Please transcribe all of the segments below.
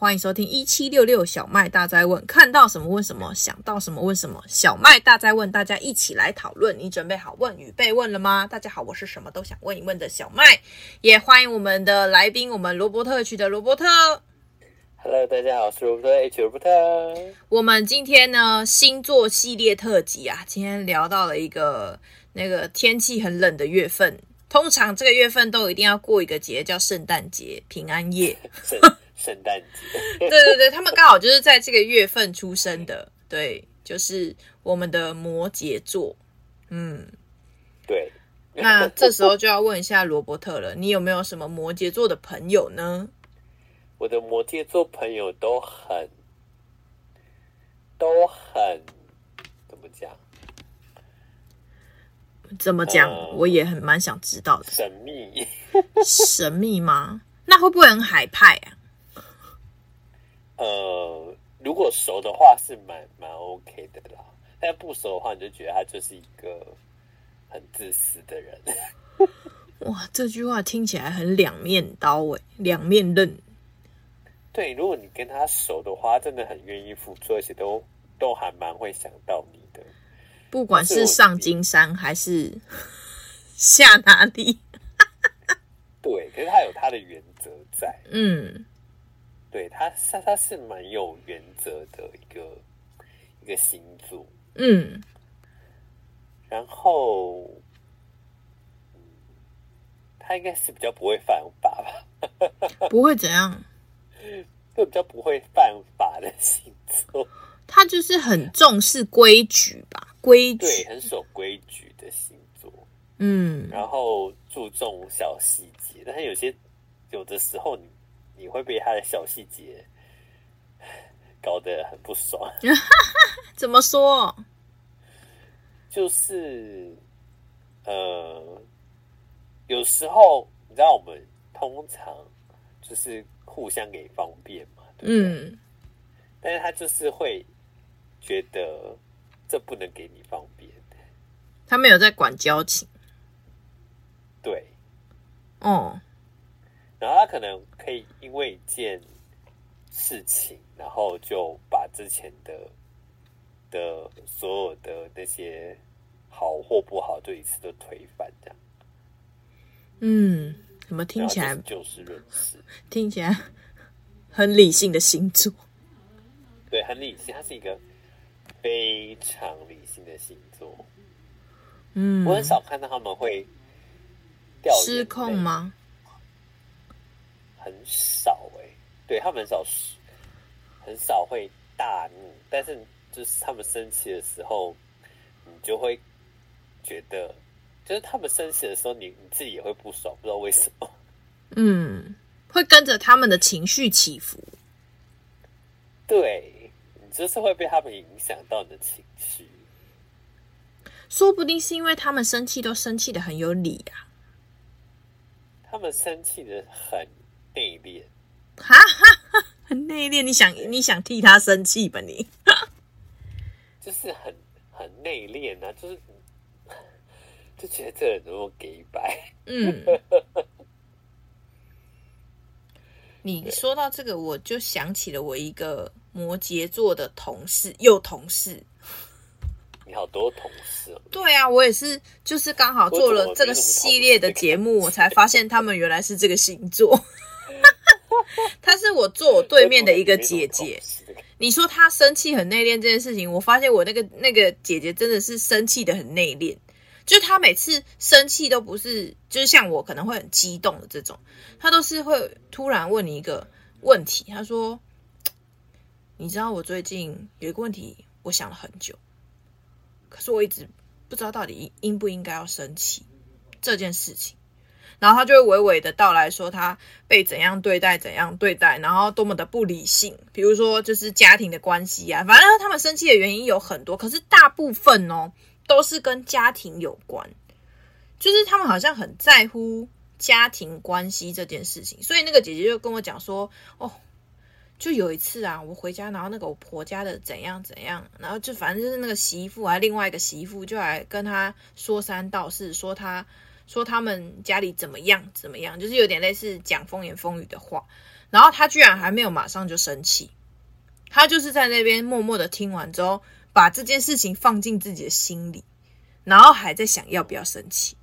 欢迎收听一七六六小麦大灾问，看到什么问什么，想到什么问什么。小麦大灾问，大家一起来讨论。你准备好问与被问了吗？大家好，我是什么都想问一问的小麦，也欢迎我们的来宾，我们罗伯特区的罗伯特。Hello，大家好，我是罗伯特 H 罗伯特。我们今天呢，星座系列特辑啊，今天聊到了一个那个天气很冷的月份，通常这个月份都一定要过一个节，叫圣诞节、平安夜。圣诞节，对对对，他们刚好就是在这个月份出生的，对，就是我们的摩羯座，嗯，对。那这时候就要问一下罗伯特了，你有没有什么摩羯座的朋友呢？我的摩羯座朋友都很，都很，怎么讲？怎么讲？嗯、我也很蛮想知道的。神秘？神秘吗？那会不会很海派啊？呃，如果熟的话是蛮蛮 OK 的啦，但不熟的话，你就觉得他就是一个很自私的人。哇，这句话听起来很两面刀诶，两面刃。对，如果你跟他熟的话，真的很愿意付出，而且都都还蛮会想到你的，不管是上金山还是下哪里。对，可是他有他的原则在，嗯。对他，他他是蛮有原则的一个一个星座，嗯，然后，嗯，他应该是比较不会犯法吧？不会怎样？就比较不会犯法的星座，他就是很重视规矩吧？规矩，对，很守规矩的星座，嗯，然后注重小细节，但是有些有的时候你。你会被他的小细节 搞得很不爽。怎么说？就是呃，有时候你知道，我们通常就是互相给方便嘛，对不对？嗯。但是他就是会觉得这不能给你方便。他没有在管交情。对。哦。然后他可能可以因为一件事情，然后就把之前的的所有的那些好或不好，就一次都推翻，这样。嗯，怎么听起来就事论事，听起来很理性的星座。对，很理性，他是一个非常理性的星座。嗯，我很少看到他们会失控吗？很少哎、欸，对，他们很少，很少会大怒，但是就是他们生气的时候，你就会觉得，就是他们生气的时候，你你自己也会不爽，不知道为什么。嗯，会跟着他们的情绪起伏。对，你就是会被他们影响到你的情绪。说不定是因为他们生气都生气的很有理啊。他们生气的很。内敛，哈哈哈，很内敛。你想，你想替他生气吧？你 就是很很内敛啊，就是 就觉得这人怎么给白？嗯，你说到这个，我就想起了我一个摩羯座的同事，又同事。你好多同事哦。对啊，我也是，就是刚好做了这个系列的节目，我才发现他们原来是这个星座。她是我坐我对面的一个姐姐。你说她生气很内敛这件事情，我发现我那个那个姐姐真的是生气的很内敛。就她每次生气都不是，就是像我可能会很激动的这种，她都是会突然问你一个问题。她说：“你知道我最近有一个问题，我想了很久，可是我一直不知道到底应不应该要生气这件事情。”然后他就会娓娓的道来说他被怎样对待，怎样对待，然后多么的不理性。比如说就是家庭的关系啊，反正他们生气的原因有很多，可是大部分哦都是跟家庭有关，就是他们好像很在乎家庭关系这件事情。所以那个姐姐就跟我讲说，哦，就有一次啊，我回家，然后那个我婆家的怎样怎样，然后就反正就是那个媳妇还另外一个媳妇就来跟他说三道四，说他。说他们家里怎么样怎么样，就是有点类似讲风言风语的话。然后他居然还没有马上就生气，他就是在那边默默的听完之后，把这件事情放进自己的心里，然后还在想要不要生气，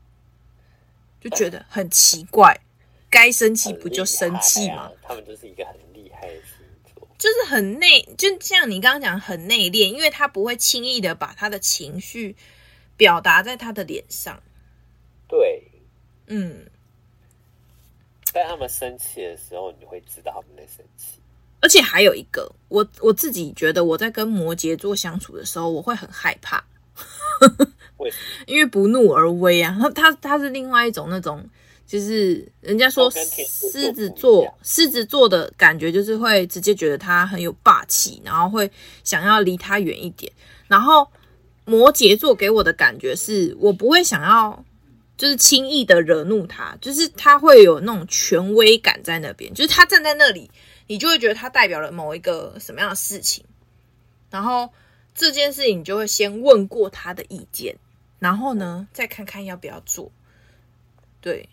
就觉得很奇怪。该生气不就生气吗？他们就是一个很厉害的星座，就是很内，就像你刚刚讲很内敛，因为他不会轻易的把他的情绪表达在他的脸上。对，嗯。在他们生气的时候，你会知道他们在生气。而且还有一个，我我自己觉得我在跟摩羯座相处的时候，我会很害怕。为？因为不怒而威啊，他他他是另外一种那种。就是人家说狮子座，狮子座的感觉就是会直接觉得他很有霸气，然后会想要离他远一点。然后摩羯座给我的感觉是我不会想要，就是轻易的惹怒他，就是他会有那种权威感在那边，就是他站在那里，你就会觉得他代表了某一个什么样的事情。然后这件事情你就会先问过他的意见，然后呢再看看要不要做，对。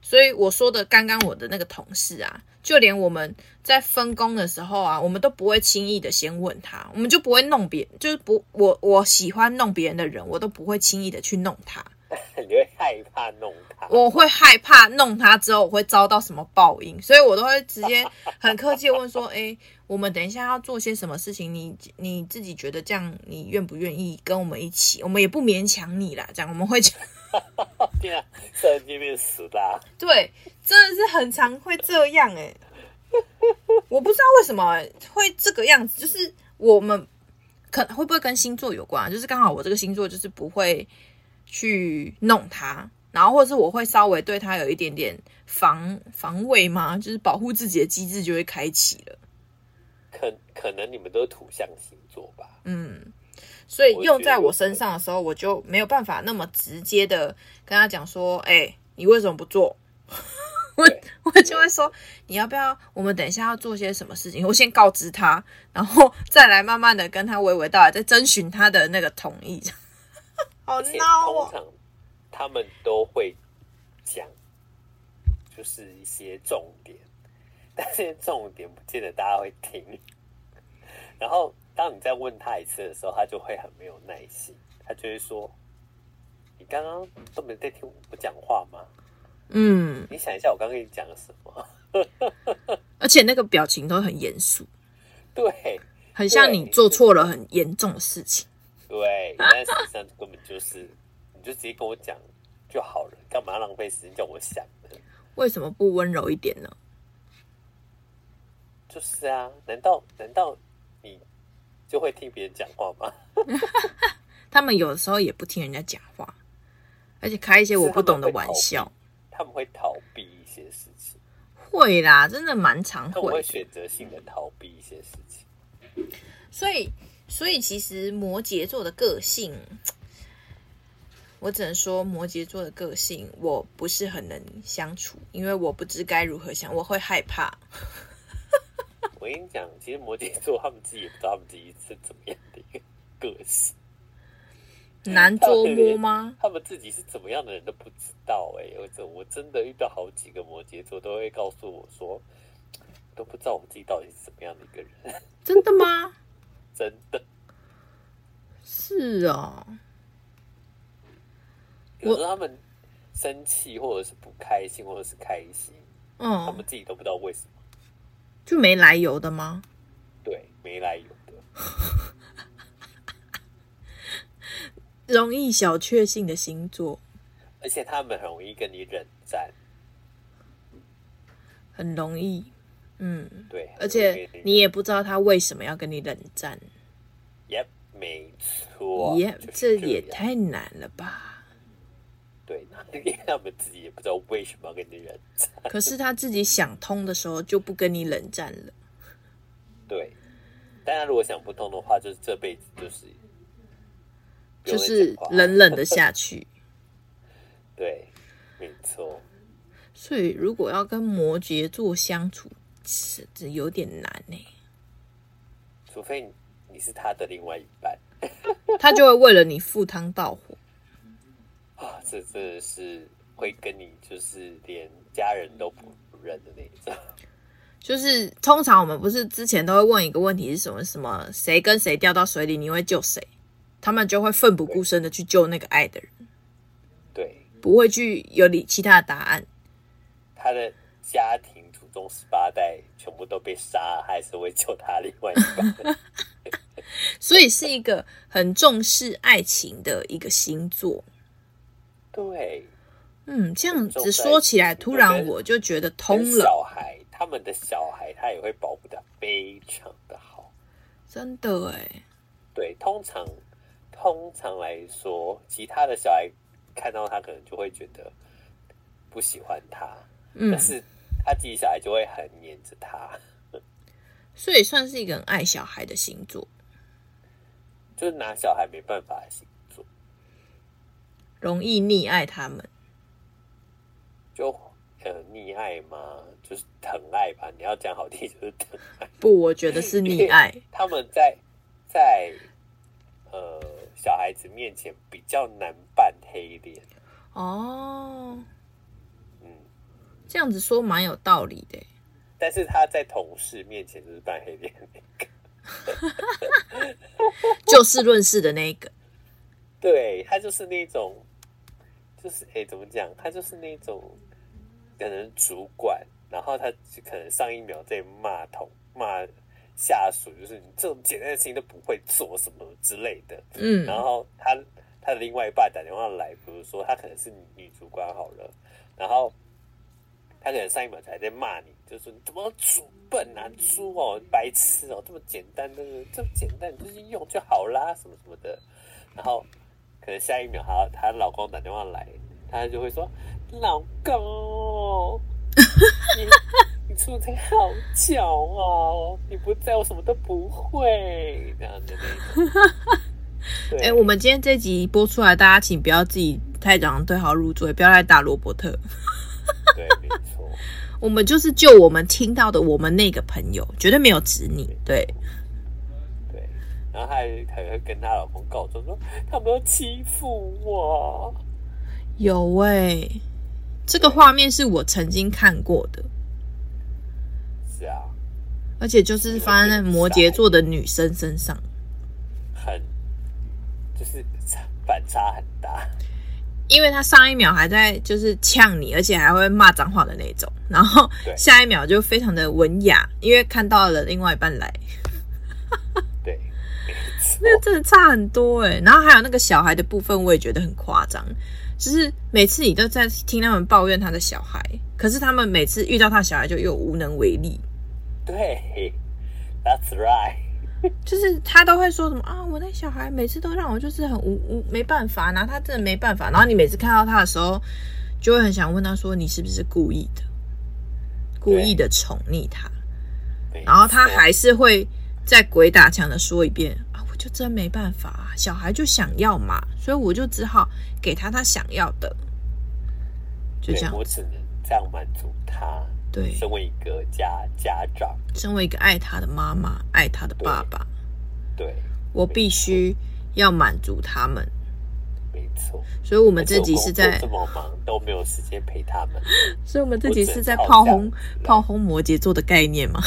所以我说的刚刚我的那个同事啊，就连我们在分工的时候啊，我们都不会轻易的先问他，我们就不会弄别，就是不我我喜欢弄别人的人，我都不会轻易的去弄他。你会害怕弄他？我会害怕弄他之后我会遭到什么报应，所以我都会直接很客气的问说：“哎，我们等一下要做些什么事情？你你自己觉得这样，你愿不愿意跟我们一起？我们也不勉强你啦，这样我们会讲。”天啊，瞬间变死的。对，真的是很常会这样哎。我不知道为什么会这个样子，就是我们可能会不会跟星座有关？就是刚好我这个星座就是不会去弄他，然后或者是我会稍微对他有一点点防防卫嘛，就是保护自己的机制就会开启了。可可能你们都是土象星座吧？嗯。所以用在我身上的时候，我就没有办法那么直接的跟他讲说：“哎、欸，你为什么不做？” 我我就会说：“你要不要？我们等一下要做些什么事情？我先告知他，然后再来慢慢的跟他娓娓道来，再征询他的那个同意。”好闹哦！通常他们都会讲，就是一些重点，但这些重点不见得大家会听，然后。当你再问他一次的时候，他就会很没有耐心，他就会说：“你刚刚都没在听我讲话吗？”嗯，你想一下，我刚刚跟你讲了什么？而且那个表情都很严肃，对，很像你做错了很严重的事情。对，但实际上根本就是，你就直接跟我讲就好了，干嘛浪费时间叫我想呢？为什么不温柔一点呢？就是啊，难道难道你？就会听别人讲话吗？他们有的时候也不听人家讲话，而且开一些我不懂的玩笑。他们会逃避一些事情。会啦，真的蛮常会。他们会选择性的逃避一些事情。所以，所以其实摩羯座的个性，我只能说摩羯座的个性我不是很能相处，因为我不知该如何想，我会害怕。我跟你讲，其实摩羯座他们自己也不知道他们自己是怎么样的一个个性，难捉摸吗？他们自己是怎么样的人都不知道哎、欸，我我真的遇到好几个摩羯座都会告诉我说，都不知道我自己到底是怎么样的一个人。真的吗？真的。是啊、哦。有时候他们生气，或者是不开心，或者是开心，嗯，他们自己都不知道为什么。就没来由的吗？对，没来由的，容易小确幸的星座，而且他们很容易跟你冷战，很容易，嗯，对，而且你也不知道他为什么要跟你冷战。耶，没错，耶，这也太难了吧。对，因为他们自己也不知道为什么要跟你冷战。可是他自己想通的时候，就不跟你冷战了。对，但他如果想不通的话，就是这辈子就是就是冷冷的下去。对，没错。所以，如果要跟摩羯座相处，是这有点难呢。除非你是他的另外一半，他就会为了你赴汤蹈火。啊，这真的是会跟你就是连家人都不认的那种。就是通常我们不是之前都会问一个问题是什么？什么谁跟谁掉到水里，你会救谁？他们就会奋不顾身的去救那个爱的人。对，不会去有理其他的答案。他的家庭祖宗十八代全部都被杀，还是会救他另外一半。所以是一个很重视爱情的一个星座。对，嗯，这样子说起来，突然我就觉得通了。小孩，他们的小孩，他也会保护的非常的好。真的哎。对，通常通常来说，其他的小孩看到他可能就会觉得不喜欢他，嗯，但是他自己小孩就会很黏着他，所以算是一个很爱小孩的星座。就是拿小孩没办法的星座，容易溺爱他们，就呃溺爱嘛？就是疼爱吧。你要讲好听，就是疼爱。不，我觉得是溺爱。他们在在呃小孩子面前比较难扮黑脸。哦，嗯，这样子说蛮有道理的。但是他在同事面前就是扮黑脸那个。就事论事的那一个，对，他就是那种，就是哎、欸，怎么讲？他就是那种可能主管，然后他可能上一秒在骂同骂下属，就是你这种简单的事情都不会做什么之类的。嗯，然后他他的另外一半打电话来，比如说他可能是女主管好了，然后。他可能上一秒才在骂你，就说你怎么猪笨啊，猪哦，白痴哦，这么简单的，这么简单，你就是用就好啦，什么什么的。然后可能下一秒，她她老公打电话来，她就会说：“老公，你你出差好巧哦，你不在我什么都不会。”这样的。哎、欸，我们今天这集播出来，大家请不要自己太早上对号入座，也不要来打罗伯特。对，没错。我们就是就我们听到的，我们那个朋友绝对没有指你。对，对。然后她还还会跟她老公告状说，他们要欺负我。有喂、欸，这个画面是我曾经看过的。是啊，而且就是发生在摩羯座的女生身上，很，就是反差很大。因为他上一秒还在就是呛你，而且还会骂脏话的那种，然后下一秒就非常的文雅，因为看到了另外一半来。对，那真的差很多哎。然后还有那个小孩的部分，我也觉得很夸张，就是每次你都在听他们抱怨他的小孩，可是他们每次遇到他小孩就又无能为力。对，That's right。就是他都会说什么啊，我那小孩每次都让我就是很无无没办法，然后他真的没办法，然后你每次看到他的时候，就会很想问他说，你是不是故意的，故意的宠溺他，然后他还是会再鬼打墙的说一遍啊，我就真没办法，小孩就想要嘛，所以我就只好给他他想要的，就这样，我只能这样满足他。对，身为一个家家长，身为一个爱他的妈妈，爱他的爸爸，对，对。我必须要满足他们。没错，所以我们自己是在这么忙都没有时间陪他们，所以我们自己是在炮轰炮轰摩羯座的概念吗？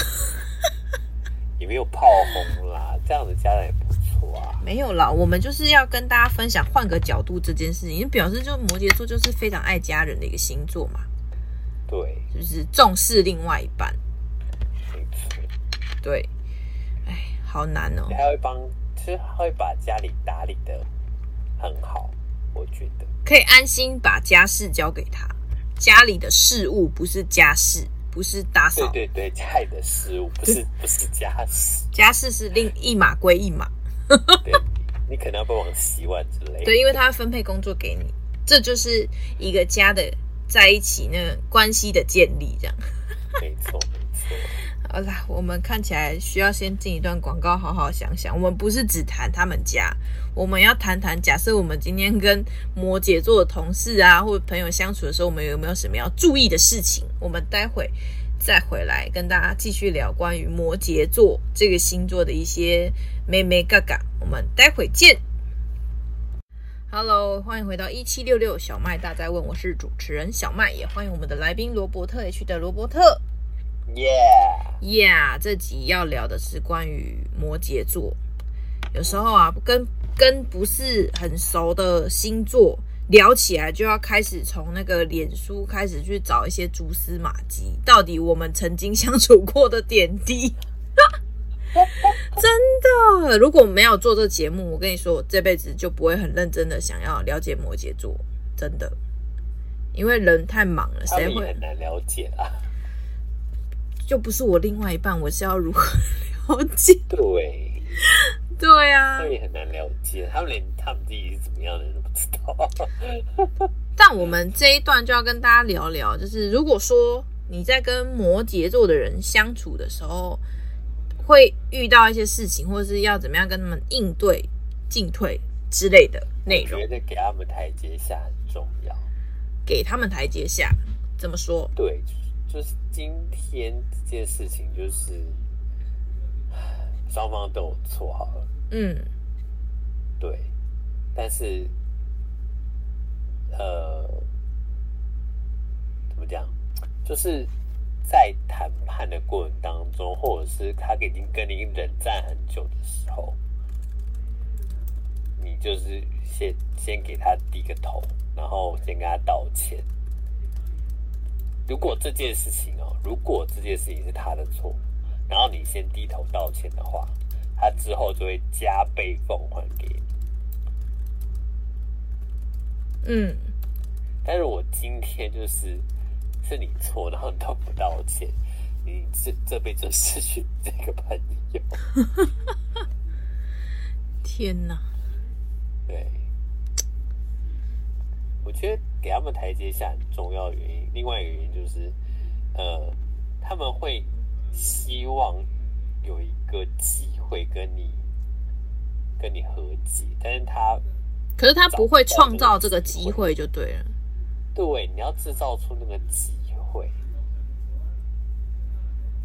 也没有炮轰啦，这样子家长也不错啊。没有啦，我们就是要跟大家分享换个角度这件事情，表示就摩羯座就是非常爱家人的一个星座嘛。对，就是重视另外一半。没错。对，哎，好难哦。他会帮，其实他会把家里打理的很好，我觉得可以安心把家事交给他。家里的事物不是家事，不是打扫。对对对，家里的事物不是 不是家事，家事是另一码归一码。对，你可能要帮忙洗碗之类的。对，因为他会分配工作给你，这就是一个家的。在一起那关系的建立，这样没错没错。好啦，我们看起来需要先进一段广告，好好想想。我们不是只谈他们家，我们要谈谈，假设我们今天跟摩羯座的同事啊，或者朋友相处的时候，我们有没有什么要注意的事情？我们待会再回来跟大家继续聊关于摩羯座这个星座的一些咩咩嘎嘎。我们待会见。Hello，欢迎回到一七六六小麦大在问，我是主持人小麦，也欢迎我们的来宾罗伯特 H 的罗伯特。Yeah，Yeah，这集要聊的是关于摩羯座。有时候啊，跟跟不是很熟的星座聊起来，就要开始从那个脸书开始去找一些蛛丝马迹，到底我们曾经相处过的点滴。真的，如果没有做这节目，我跟你说，我这辈子就不会很认真的想要了解摩羯座，真的，因为人太忙了，谁会很难了解啊？就不是我另外一半，我是要如何了解？对，对啊，他也很难了解，他们连他们自己是怎么样的人都不知道。但我们这一段就要跟大家聊聊，就是如果说你在跟摩羯座的人相处的时候。会遇到一些事情，或者是要怎么样跟他们应对、进退之类的内容。我觉得给他们台阶下很重要。给他们台阶下，怎么说？对，就是今天这件事情，就是双方都有错好了。嗯，对。但是，呃，怎么讲？就是。在谈判的过程当中，或者是他已经跟你冷战很久的时候，你就是先先给他低个头，然后先跟他道歉。如果这件事情哦，如果这件事情是他的错，然后你先低头道歉的话，他之后就会加倍奉还给你。嗯，但是我今天就是。是你错，然后你都不道歉，你这这辈子失去这个朋友。天哪！对，我觉得给他们台阶下很重要的原因，另外一个原因就是，呃，他们会希望有一个机会跟你跟你和解，但是他可是他不会创造这个机会就对了。对，你要制造出那个机会。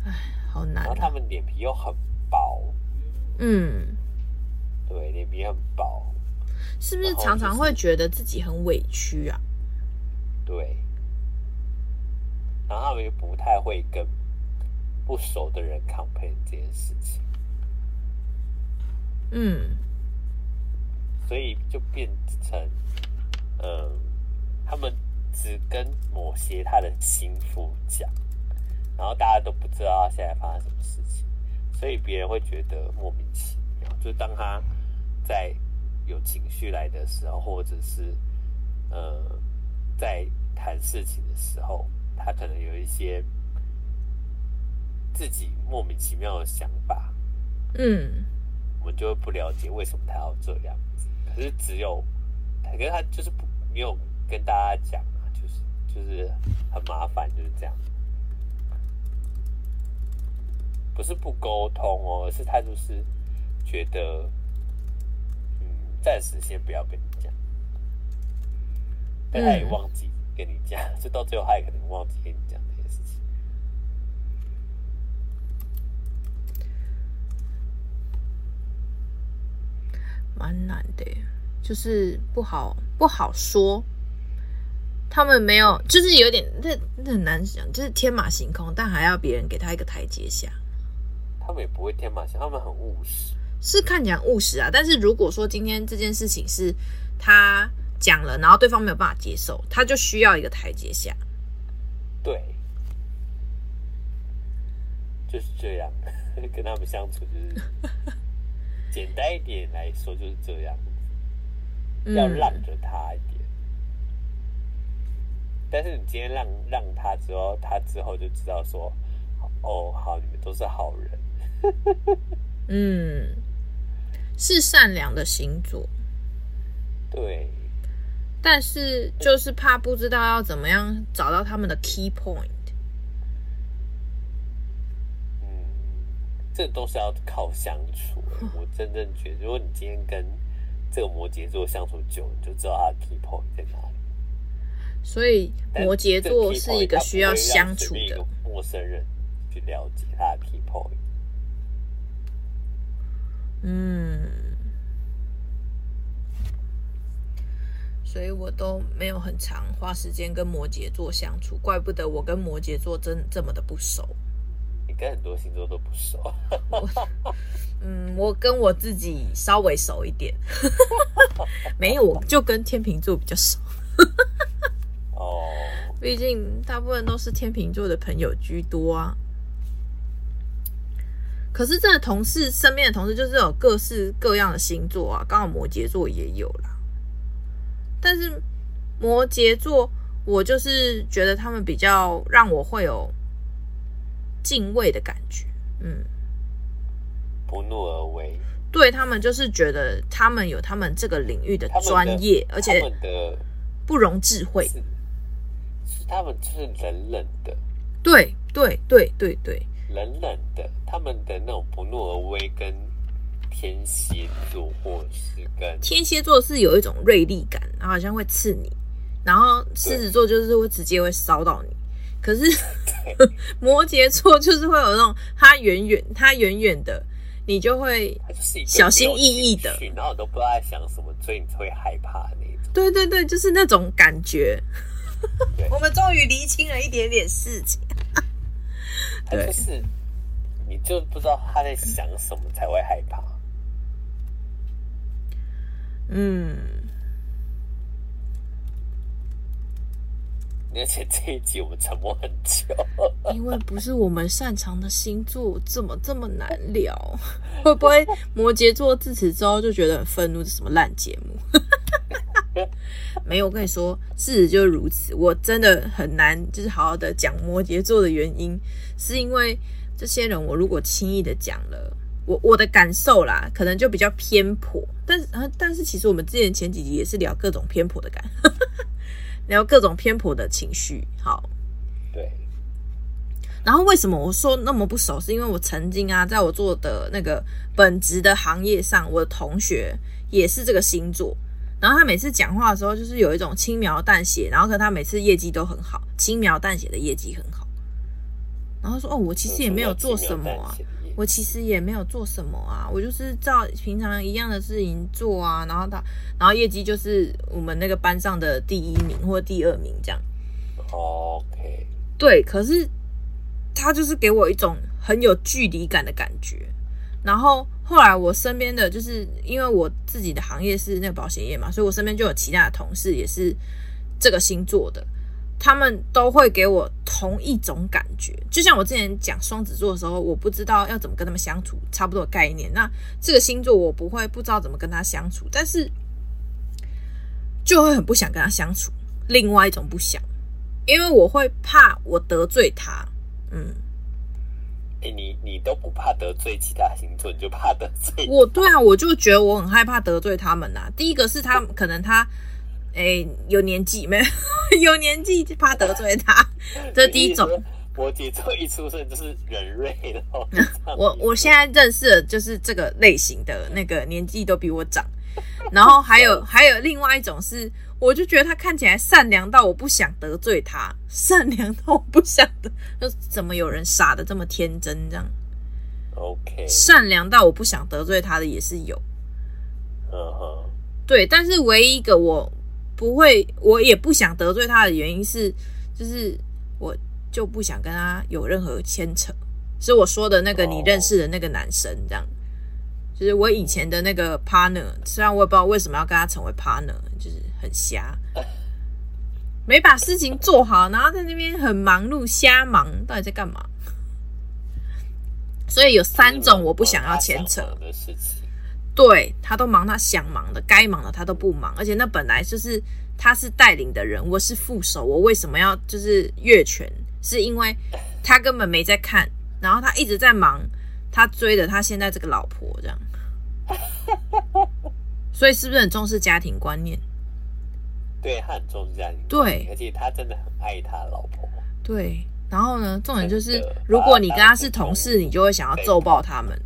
哎，好难啊。然后他们脸皮又很薄。嗯，对，脸皮很薄。是不是常常会觉得自己很委屈啊？对。然后他们又不太会跟不熟的人 complain 这件事情。嗯。所以就变成，嗯、呃，他们。只跟某些他的心腹讲，然后大家都不知道他现在发生什么事情，所以别人会觉得莫名其妙。就当他在有情绪来的时候，或者是呃在谈事情的时候，他可能有一些自己莫名其妙的想法。嗯，我们就会不了解为什么他要这样子。可是只有，可是他就是不没有跟大家讲。就是就是很麻烦，就是这样。不是不沟通哦，而是他就是觉得，嗯，暂时先不要跟你讲。但他也忘记跟你讲，就到最后他也可能忘记跟你讲这件事情。蛮难的，就是不好不好说。他们没有，就是有点，那那很难想，就是天马行空，但还要别人给他一个台阶下。他们也不会天马行空，他们很务实，是看起来务实啊。但是如果说今天这件事情是他讲了，然后对方没有办法接受，他就需要一个台阶下。对，就是这样，跟他们相处就是 简单一点来说就是这样，要让着他一点。但是你今天让让他之后，他之后就知道说，哦，好，你们都是好人。嗯，是善良的星座。对。但是就是怕不知道要怎么样找到他们的 key point。嗯，这都是要靠相处。我真正觉得，如果你今天跟这个摩羯座相处久，你就知道他的 key point 在哪里。所以摩羯座是一个需要相处的陌生人，去了解他的 point。嗯，所以我都没有很长花时间跟摩羯座相处，怪不得我跟摩羯座真这么的不熟。你跟很多星座都不熟。嗯，我跟我自己稍微熟一点，没有，我就跟天秤座比较熟。哦，毕竟大部分都是天秤座的朋友居多啊。可是，真的同事身边的同事就是有各式各样的星座啊，刚好摩羯座也有啦。但是摩羯座，我就是觉得他们比较让我会有敬畏的感觉，嗯，不怒而威。对，他们就是觉得他们有他们这个领域的专业，而且不容置喙。是，他们是冷冷的，对对对对对。冷冷的，他们的那种不怒而威，跟天蝎座或是跟天蝎座是有一种锐利感，然后好像会刺你，然后狮子座就是会直接会烧到你。可是 摩羯座就是会有那种，他远远他远远的，你就会小心翼翼的，然后都不知道在想什么，所以你会害怕那种。对对对，就是那种感觉。我们终于厘清了一点点事情。他就是，你就不知道他在想什么才会害怕。嗯，而且这一集我们沉默很久，因为不是我们擅长的星座，怎么这么难聊？会不会摩羯座自此之后就觉得很愤怒？是什么烂节目？没有，我跟你说，事实就是如此。我真的很难，就是好好的讲摩羯座的原因，是因为这些人，我如果轻易的讲了，我我的感受啦，可能就比较偏颇。但是啊，但是其实我们之前前几集也是聊各种偏颇的感，聊各种偏颇的情绪。好，对。然后为什么我说那么不熟？是因为我曾经啊，在我做的那个本职的行业上，我的同学也是这个星座。然后他每次讲话的时候，就是有一种轻描淡写，然后可他每次业绩都很好，轻描淡写的业绩很好。然后说：“哦，我其实也没有做什么啊，我其实也没有做什么啊，我就是照平常一样的事情做啊。”然后他，然后业绩就是我们那个班上的第一名或第二名这样。OK，对，可是他就是给我一种很有距离感的感觉，然后。后来我身边的就是因为我自己的行业是那个保险业嘛，所以我身边就有其他的同事也是这个星座的，他们都会给我同一种感觉。就像我之前讲双子座的时候，我不知道要怎么跟他们相处，差不多概念。那这个星座我不会不知道怎么跟他相处，但是就会很不想跟他相处。另外一种不想，因为我会怕我得罪他，嗯。欸、你你都不怕得罪其他星座，你就怕得罪 我？对啊，我就觉得我很害怕得罪他们呐、啊。第一个是他可能他，哎、欸，有年纪没有？有年纪就怕得罪他，这是第一种。摩羯座一出生就是人瑞的。我我现在认识的就是这个类型的那个年纪都比我长，然后还有还有另外一种是。我就觉得他看起来善良到我不想得罪他，善良到我不想得，就怎么有人傻的这么天真这样？OK，善良到我不想得罪他的也是有，嗯哼，对，但是唯一一个我不会，我也不想得罪他的原因是，就是我就不想跟他有任何牵扯，是我说的那个你认识的那个男生这样。就是我以前的那个 partner，虽然我也不知道为什么要跟他成为 partner，就是很瞎，没把事情做好，然后在那边很忙碌，瞎忙，到底在干嘛？所以有三种我不想要牵扯的事情，对，他都忙他想忙的，该忙的他都不忙，而且那本来就是他是带领的人，我是副手，我为什么要就是越权？是因为他根本没在看，然后他一直在忙。他追的他现在这个老婆这样，所以是不是很重视家庭观念？对，他很重视家庭，对，而且他真的很爱他老婆。对，然后呢，重点就是，如果你跟他是同事，你就会想要揍爆他们。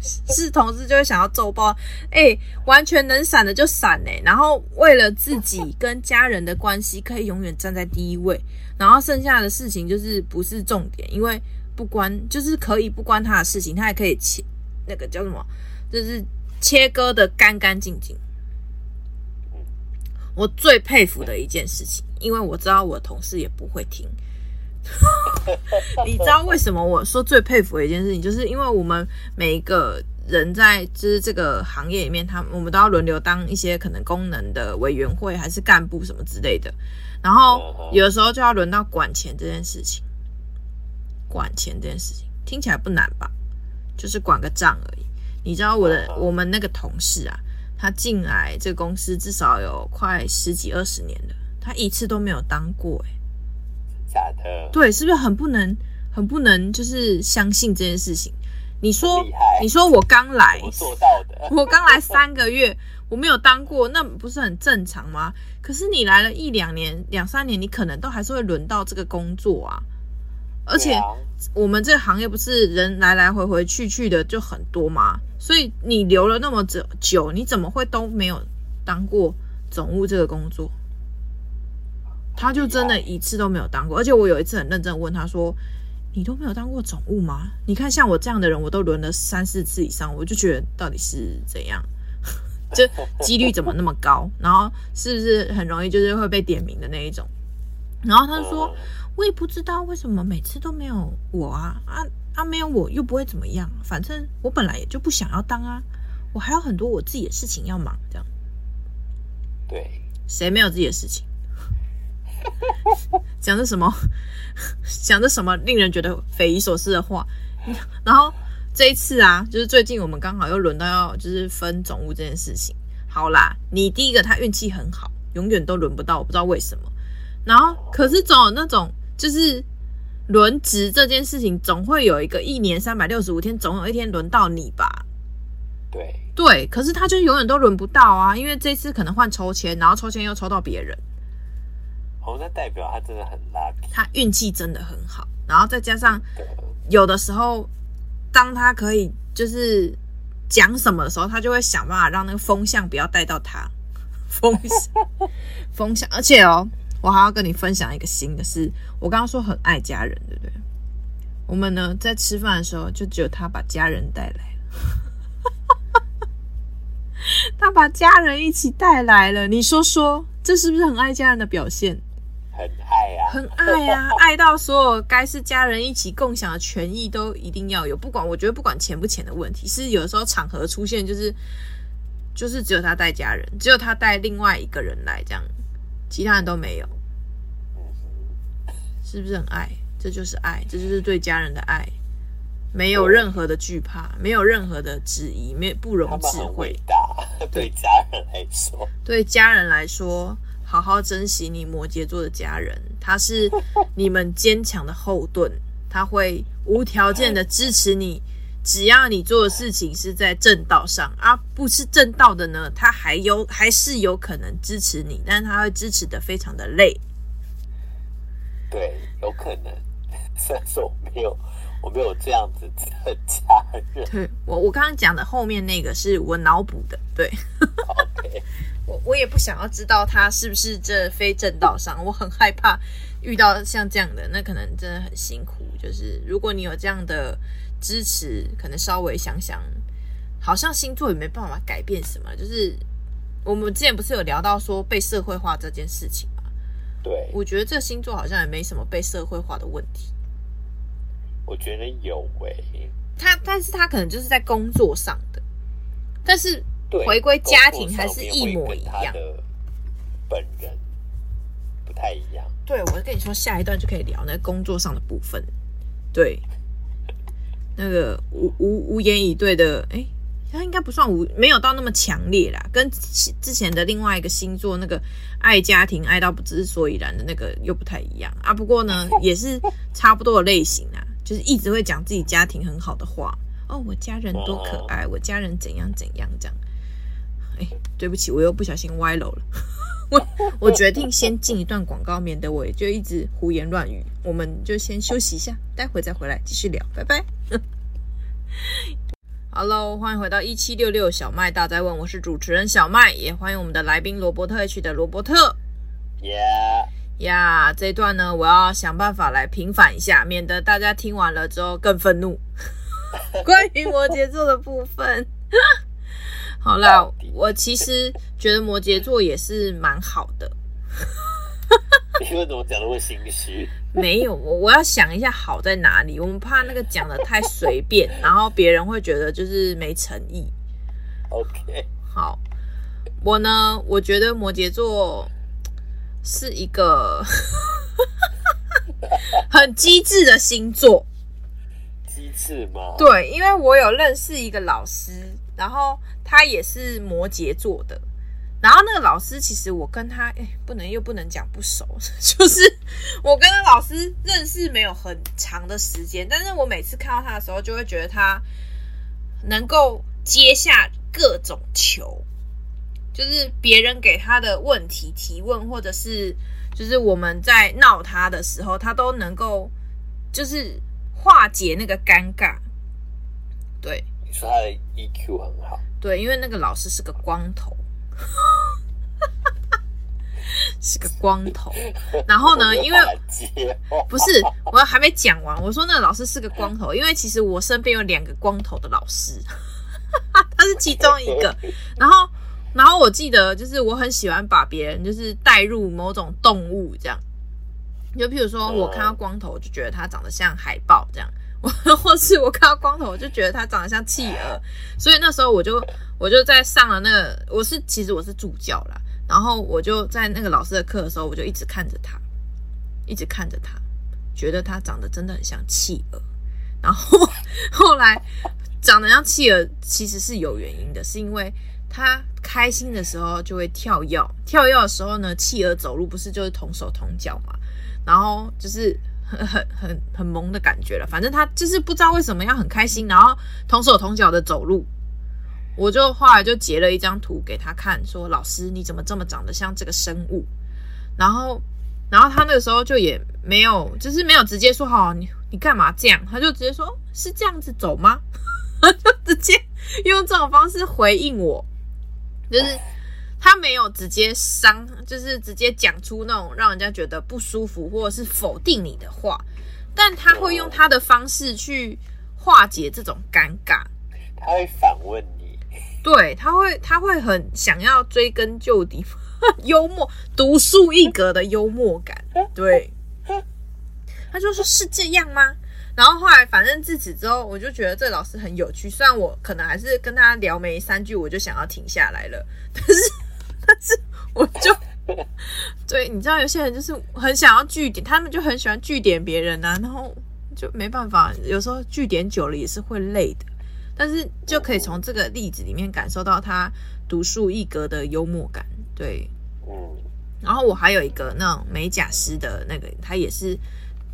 是同事就会想要揍爆，哎、欸，完全能闪的就闪哎、欸，然后为了自己跟家人的关系，可以永远站在第一位，然后剩下的事情就是不是重点，因为。不关，就是可以不关他的事情，他也可以切那个叫什么，就是切割的干干净净。我最佩服的一件事情，因为我知道我同事也不会听。你知道为什么我说最佩服的一件事情，就是因为我们每一个人在就是这个行业里面，他我们都要轮流当一些可能功能的委员会还是干部什么之类的，然后有的时候就要轮到管钱这件事情。管钱这件事情听起来不难吧？就是管个账而已。你知道我的我们那个同事啊，他进来这个公司至少有快十几二十年了，他一次都没有当过哎。假的？对，是不是很不能很不能就是相信这件事情？你说你说我刚来，我做到的，我刚来三个月，我没有当过，那不是很正常吗？可是你来了一两年、两三年，你可能都还是会轮到这个工作啊。而且我们这个行业不是人来来回回去去的就很多嘛？所以你留了那么久久，你怎么会都没有当过总务这个工作？他就真的一次都没有当过。而且我有一次很认真问他说：“你都没有当过总务吗？”你看像我这样的人，我都轮了三四次以上，我就觉得到底是怎样？这几率怎么那么高？然后是不是很容易就是会被点名的那一种？然后他说。我也不知道为什么每次都没有我啊啊啊！没有我又不会怎么样，反正我本来也就不想要当啊，我还有很多我自己的事情要忙，这样。对，谁没有自己的事情？讲的什么？讲的什么令人觉得匪夷所思的话？然后这一次啊，就是最近我们刚好又轮到要就是分总务这件事情。好啦，你第一个他运气很好，永远都轮不到，我不知道为什么。然后可是总有那种。就是轮值这件事情，总会有一个一年三百六十五天，总有一天轮到你吧？对对，可是他就永远都轮不到啊，因为这次可能换抽签，然后抽签又抽到别人。哦，那代表他真的很 lucky，他运气真的很好，然后再加上有的时候，当他可以就是讲什么的时候，他就会想办法让那个风向不要带到他。风向，风向，而且哦。我还要跟你分享一个新的是，我刚刚说很爱家人，对不对？我们呢在吃饭的时候，就只有他把家人带来了，他把家人一起带来了。你说说，这是不是很爱家人的表现？很爱啊，很爱啊，爱到所有该是家人一起共享的权益都一定要有。不管我觉得不管钱不钱的问题，是有的时候场合出现就是就是只有他带家人，只有他带另外一个人来这样。其他人都没有，是不是很爱？这就是爱，这就是对家人的爱，没有任何的惧怕，没有任何的质疑，没不容置喙。对家人来说，对家人来说，好好珍惜你摩羯座的家人，他是 你们坚强的后盾，他会无条件的支持你。只要你做的事情是在正道上，而、啊、不是正道的呢，他还有还是有可能支持你，但是他会支持的非常的累。对，有可能。虽然说我没有，我没有这样子的家人。对，我我刚刚讲的后面那个是我脑补的。对，OK。我我也不想要知道他是不是这非正道上，我很害怕遇到像这样的，那可能真的很辛苦。就是如果你有这样的。支持可能稍微想想，好像星座也没办法改变什么。就是我们之前不是有聊到说被社会化这件事情吗？对，我觉得这个星座好像也没什么被社会化的问题。我觉得有诶、欸，他但是他可能就是在工作上的，但是回归家庭还是一模一样。本人不太一样。对，我跟你说，下一段就可以聊那工作上的部分。对。那个无无无言以对的，诶，他应该不算无，没有到那么强烈啦。跟之前的另外一个星座那个爱家庭爱到不知所以然的那个又不太一样啊。不过呢，也是差不多的类型啊，就是一直会讲自己家庭很好的话哦，我家人多可爱，我家人怎样怎样这样。诶，对不起，我又不小心歪楼了。我 我决定先进一段广告，免得我就一直胡言乱语。我们就先休息一下，待会再回来继续聊，拜拜。Hello，欢迎回到一七六六小麦大在问，我是主持人小麦，也欢迎我们的来宾罗伯特 H 的罗伯特。Yeah，呀，这一段呢，我要想办法来平反一下，免得大家听完了之后更愤怒。关于摩羯座的部分。好啦，我其实觉得摩羯座也是蛮好的。你为什么讲的会心虚？没有，我我要想一下好在哪里。我们怕那个讲的太随便，然后别人会觉得就是没诚意。OK，好，我呢，我觉得摩羯座是一个 很机智的星座。机智吗？对，因为我有认识一个老师，然后他也是摩羯座的。然后那个老师，其实我跟他哎，不能又不能讲不熟，就是我跟老师认识没有很长的时间，但是我每次看到他的时候，就会觉得他能够接下各种球，就是别人给他的问题提问，或者是就是我们在闹他的时候，他都能够就是化解那个尴尬。对，你说他的 EQ 很好。对，因为那个老师是个光头。是个光头，然后呢？因为不是我还没讲完。我说那个老师是个光头，因为其实我身边有两个光头的老师，他是其中一个。然后，然后我记得就是我很喜欢把别人就是带入某种动物，这样。就譬如说我看到光头，就觉得他长得像海豹这样；我 或是我看到光头，我就觉得他长得像企鹅。所以那时候我就。我就在上了那个，我是其实我是助教啦，然后我就在那个老师的课的时候，我就一直看着他，一直看着他，觉得他长得真的很像企鹅。然后 后来长得像企鹅，其实是有原因的，是因为他开心的时候就会跳跃，跳跃的时候呢，企鹅走路不是就是同手同脚嘛，然后就是很很很很萌的感觉了。反正他就是不知道为什么要很开心，然后同手同脚的走路。我就后来就截了一张图给他看，说：“老师，你怎么这么长得像这个生物？”然后，然后他那个时候就也没有，就是没有直接说：“好，你你干嘛这样？”他就直接说：“是这样子走吗？” 就直接用这种方式回应我，就是他没有直接伤，就是直接讲出那种让人家觉得不舒服或者是否定你的话，但他会用他的方式去化解这种尴尬，他会反问你。对，他会，他会很想要追根究底，幽默，独树一格的幽默感。对，他就说是这样吗？然后后来，反正自此之后，我就觉得这个老师很有趣。虽然我可能还是跟他聊没三句，我就想要停下来了。但是，但是我就，对，你知道，有些人就是很想要据点，他们就很喜欢据点别人啊，然后就没办法，有时候据点久了也是会累的。但是就可以从这个例子里面感受到他独树一格的幽默感，对，嗯。然后我还有一个那种美甲师的那个，他也是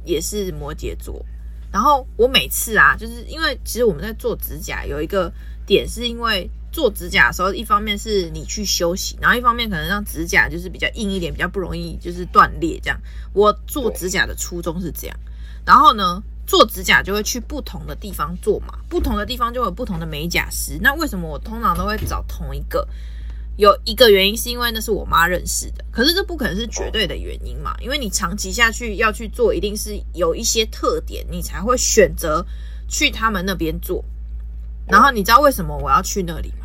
也是摩羯座。然后我每次啊，就是因为其实我们在做指甲有一个点，是因为做指甲的时候，一方面是你去休息，然后一方面可能让指甲就是比较硬一点，比较不容易就是断裂这样。我做指甲的初衷是这样，然后呢，做指甲就会去不同的地方做嘛，不同的地方就有不同的美甲师。那为什么我通常都会找同一个？有一个原因是因为那是我妈认识的，可是这不可能是绝对的原因嘛，因为你长期下去要去做，一定是有一些特点，你才会选择去他们那边做。然后你知道为什么我要去那里吗？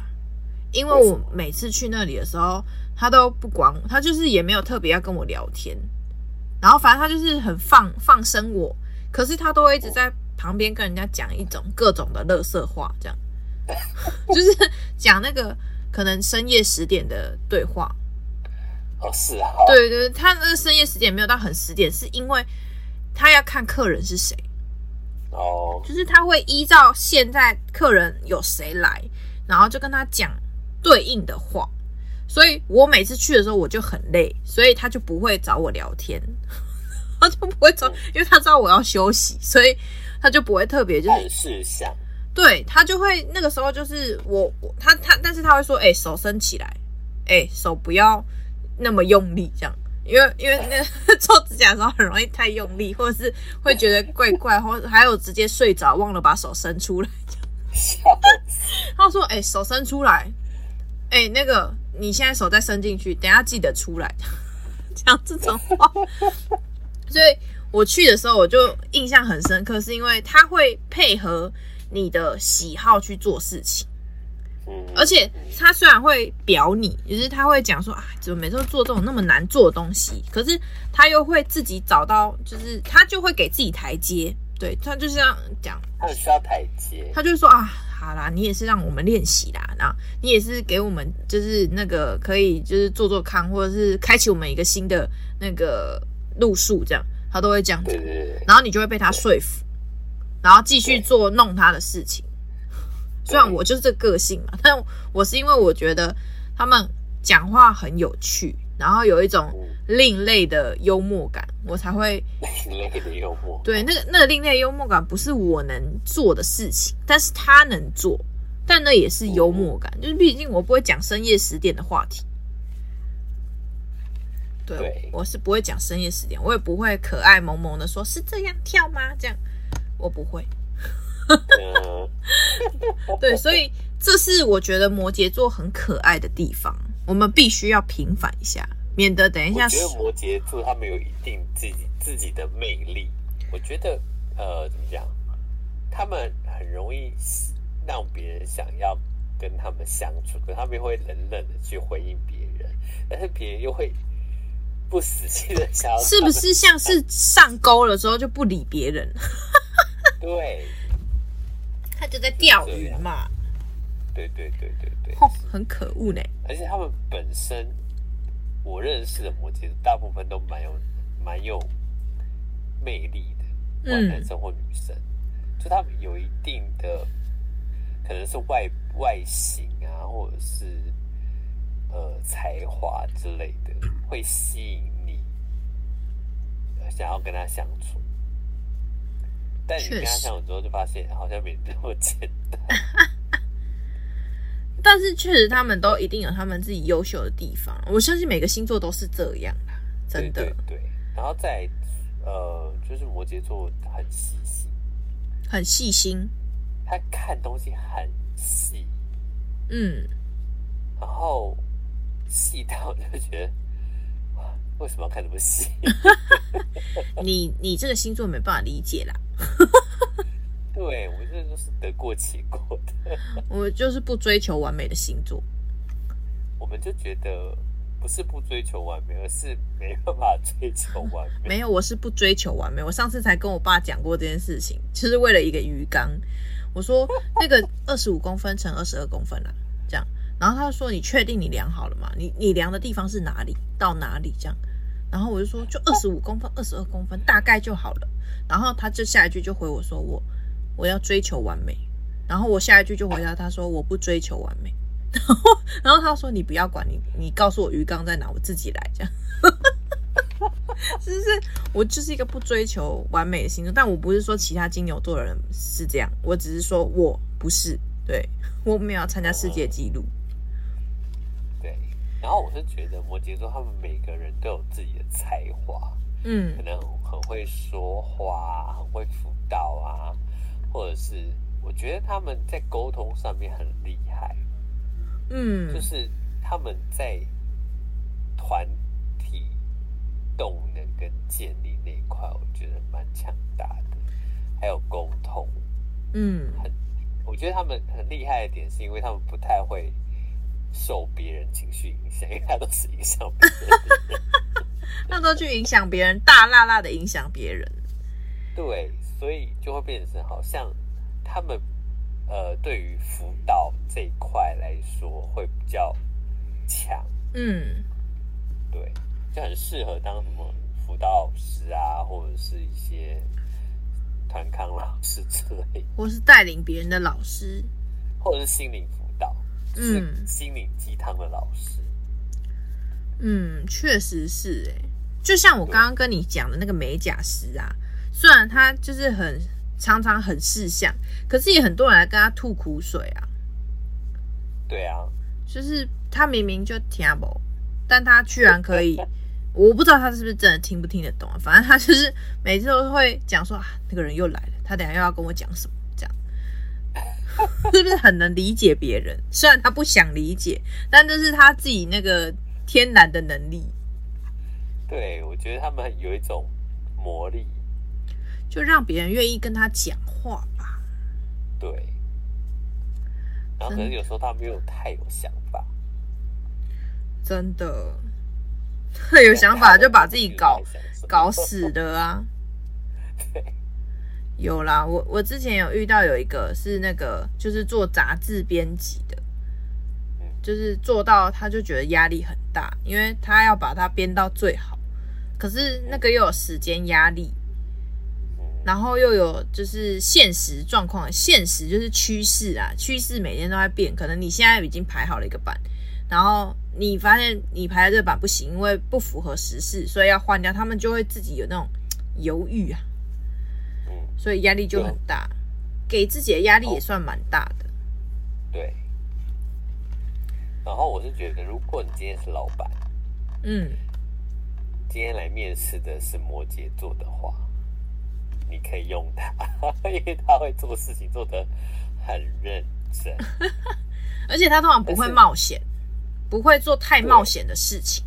因为我每次去那里的时候，他都不管我，他就是也没有特别要跟我聊天，然后反正他就是很放放生我。可是他都会一直在旁边跟人家讲一种各种的乐色话，这样，就是讲那个可能深夜十点的对话。哦，是啊。对对，他那个深夜十点没有到很十点，是因为他要看客人是谁。哦。就是他会依照现在客人有谁来，然后就跟他讲对应的话。所以我每次去的时候我就很累，所以他就不会找我聊天。他就不会找，因为他知道我要休息，所以他就不会特别就是事项。对，他就会那个时候就是我我他他，但是他会说，哎、欸，手伸起来，哎、欸，手不要那么用力，这样，因为因为那 做指甲的时候很容易太用力，或者是会觉得怪怪，或者还有直接睡着忘了把手伸出来。他说，哎、欸，手伸出来，哎、欸，那个你现在手再伸进去，等下记得出来，讲这种话。所以我去的时候，我就印象很深刻，是因为他会配合你的喜好去做事情。嗯，而且他虽然会表你，就是他会讲说啊，怎么每次都做这种那么难做的东西，可是他又会自己找到，就是他就会给自己台阶。对，他就是这样讲，他很需要台阶。他就说啊，好啦，你也是让我们练习啦，然后你也是给我们就是那个可以就是做做看，或者是开启我们一个新的那个路数，这样他都会这样。然后你就会被他说服，然后继续做弄他的事情。虽然我就是这个个性嘛，但我是因为我觉得他们讲话很有趣，然后有一种另类的幽默感，我才会另类的幽默。对，那个那个另类幽默感不是我能做的事情，但是他能做，但那也是幽默感，就是毕竟我不会讲深夜十点的话题。对，对我是不会讲深夜十点，我也不会可爱萌萌的说，是这样跳吗？这样我不会。对，所以这是我觉得摩羯座很可爱的地方，我们必须要平反一下，免得等一下。我觉得摩羯座他们有一定自己自己的魅力。我觉得，呃，怎么讲？他们很容易让别人想要跟他们相处，可他们会冷冷的去回应别人，但是别人又会不死心的想要。是不是像是上钩了之后就不理别人？对。他就在钓鱼嘛，对对对对对，哦，很可恶呢。而且他们本身，我认识的摩羯大部分都蛮有蛮有魅力的，不管男生或女生，嗯、就他们有一定的，可能是外外形啊，或者是呃才华之类的，会吸引你，想要跟他相处。但你跟他相处之后，就发现好像没那么简单。但是确实，他们都一定有他们自己优秀的地方。我相信每个星座都是这样的，真的。对，对，对，然后再呃，就是摩羯座很细心，很细心，他看东西很细，嗯，然后细到就觉得。为什么要看那么细？你你这个星座没办法理解啦。对，我这就是得过且过的。我就是不追求完美的星座。我们就觉得不是不追求完美，而是没办法追求完美。没有，我是不追求完美。我上次才跟我爸讲过这件事情，就是为了一个鱼缸。我说 那个二十五公分乘二十二公分啦，这样。然后他说：“你确定你量好了吗？你你量的地方是哪里到哪里？这样。”然后我就说：“就二十五公分，二十二公分，大概就好了。”然后他就下一句就回我说：“我我要追求完美。”然后我下一句就回答他说：“我不追求完美。”然后然后他说：“你不要管你，你告诉我鱼缸在哪，我自己来。”这样，就 是我就是一个不追求完美的星座，但我不是说其他金牛座的人是这样，我只是说我不是，对，我没有要参加世界纪录。对然后我是觉得摩羯座他们每个人都有自己的才华，嗯，可能很会说话，很会辅导啊，或者是我觉得他们在沟通上面很厉害，嗯，就是他们在团体动能跟建立那一块，我觉得蛮强大的，还有沟通，嗯，很，我觉得他们很厉害的点是因为他们不太会。受别人情绪影响，因为他都是影响别人，他都去影响别人，大辣辣的影响别人。对，所以就会变成好像他们呃，对于辅导这一块来说会比较强。嗯，对，就很适合当什么辅导老师啊，或者是一些团康老师之类，或是带领别人的老师，或者是心灵辅导。嗯，心灵鸡汤的老师，嗯，确实是哎，就像我刚刚跟你讲的那个美甲师啊，虽然他就是很常常很识相，可是也很多人来跟他吐苦水啊。对啊，就是他明明就听不懂，但他居然可以，我不知道他是不是真的听不听得懂啊。反正他就是每次都会讲说啊，那个人又来了，他等下又要跟我讲什么。是不是很能理解别人？虽然他不想理解，但这是他自己那个天然的能力。对，我觉得他们有一种魔力，就让别人愿意跟他讲话吧。对，然后可能有时候他没有太有想法，真的，有想法就把自己搞搞死的啊。有啦，我我之前有遇到有一个是那个就是做杂志编辑的，就是做到他就觉得压力很大，因为他要把它编到最好，可是那个又有时间压力，然后又有就是现实状况，现实就是趋势啊，趋势每天都在变，可能你现在已经排好了一个版，然后你发现你排的这个版不行，因为不符合时事，所以要换掉，他们就会自己有那种犹豫啊。所以压力就很大，给自己的压力也算蛮大的。对。然后我是觉得，如果你今天是老板，嗯，今天来面试的是摩羯座的话，你可以用他，因为他会做事情做得很认真，而且他通常不会冒险，不会做太冒险的事情。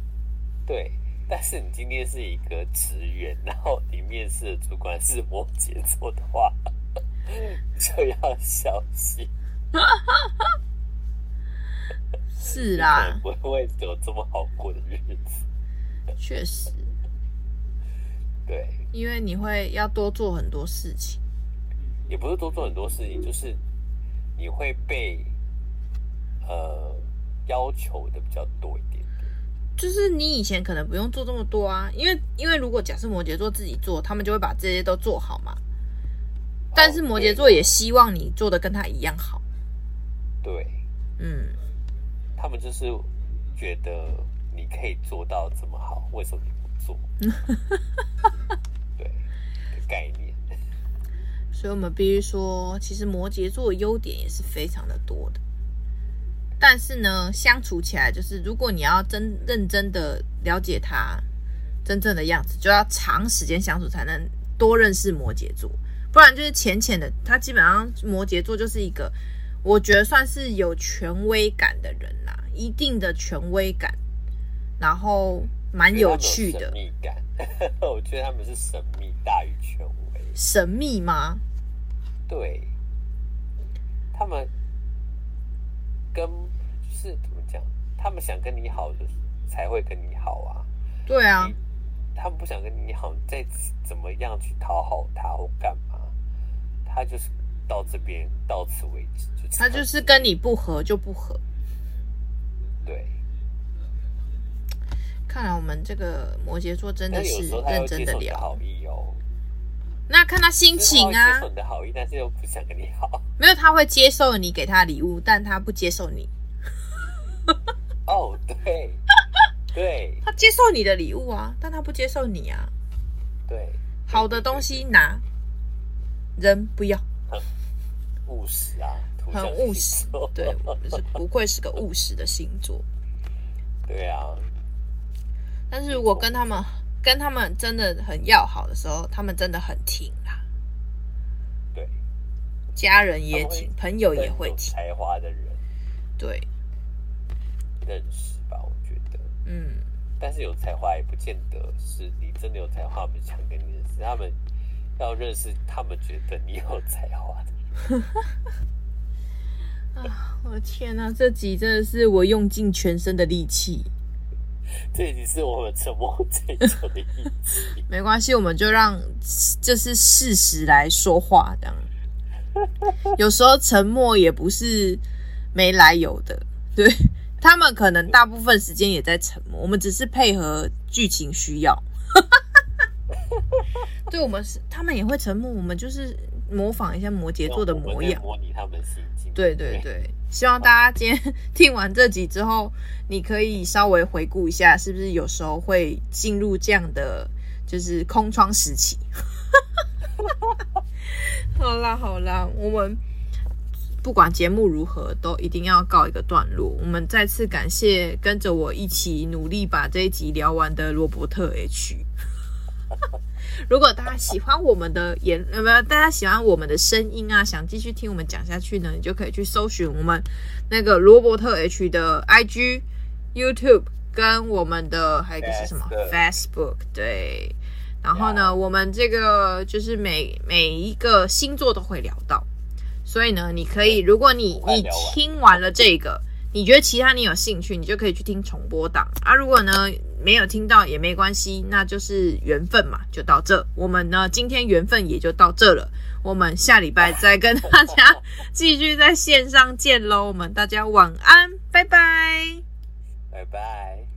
对。对但是你今天是一个职员，然后你面试的主管是摩羯座的话，就要小心。是啦，不会有这么好过的日子。确实，对，因为你会要多做很多事情，也不是多做很多事情，就是你会被呃要求的比较多一点。就是你以前可能不用做这么多啊，因为因为如果假设摩羯座自己做，他们就会把这些都做好嘛。但是摩羯座也希望你做的跟他一样好。对，嗯，他们就是觉得你可以做到这么好，为什么做？对，概念。所以我们必须说，其实摩羯座的优点也是非常的多的。但是呢，相处起来就是，如果你要真认真的了解他真正的样子，就要长时间相处才能多认识摩羯座，不然就是浅浅的。他基本上摩羯座就是一个，我觉得算是有权威感的人啦，一定的权威感，然后蛮有趣的。神秘感，我觉得他们是神秘大于权威。神秘吗？对，他们。跟就是怎么讲？他们想跟你好的才会跟你好啊。对啊，他们不想跟你好，再怎么样去讨好他或干嘛，他就是到这边到此为止。就他就是跟你不合就不合。对，看来我们这个摩羯座真的是认真的聊。好意哦。那看他心情啊。接受你的好意，但是又不想跟你好。没有，他会接受你给他礼物，但他不接受你。哦，对，对，他接受你的礼物啊，但他不接受你啊。对，好的东西拿，人不要。很务实啊，很务实。对，是不愧是个务实的星座。对啊。但是如果跟他们。跟他们真的很要好的时候，他们真的很挺啦。对，家人也挺，朋友也会挺。才华的人，对，认识吧，我觉得。嗯，但是有才华也不见得是你真的有才华，他们想跟你认识。他们要认识他们觉得你有才华的人。啊，我的天哪，这集真的是我用尽全身的力气。这已经是我们沉默最久的一集。没关系，我们就让就是事实来说话，这样。有时候沉默也不是没来由的，对，他们可能大部分时间也在沉默，我们只是配合剧情需要。对，我们是他们也会沉默，我们就是模仿一下摩羯座的模样，模拟他们心境。对对对。希望大家今天听完这集之后，你可以稍微回顾一下，是不是有时候会进入这样的就是空窗时期？好啦好啦，我们不管节目如何，都一定要告一个段落。我们再次感谢跟着我一起努力把这一集聊完的罗伯特 H。如果大家喜欢我们的言，呃，不，大家喜欢我们的声音啊，想继续听我们讲下去呢，你就可以去搜寻我们那个罗伯特 H 的 IG、YouTube 跟我们的还有一个是什么 Facebook，对。然后呢，我们这个就是每每一个星座都会聊到，所以呢，你可以，如果你你听完了这个，你觉得其他你有兴趣，你就可以去听重播档啊。如果呢没有听到也没关系，那就是缘分嘛，就到这。我们呢今天缘分也就到这了，我们下礼拜再跟大家继续在线上见喽。我们大家晚安，拜拜，拜拜。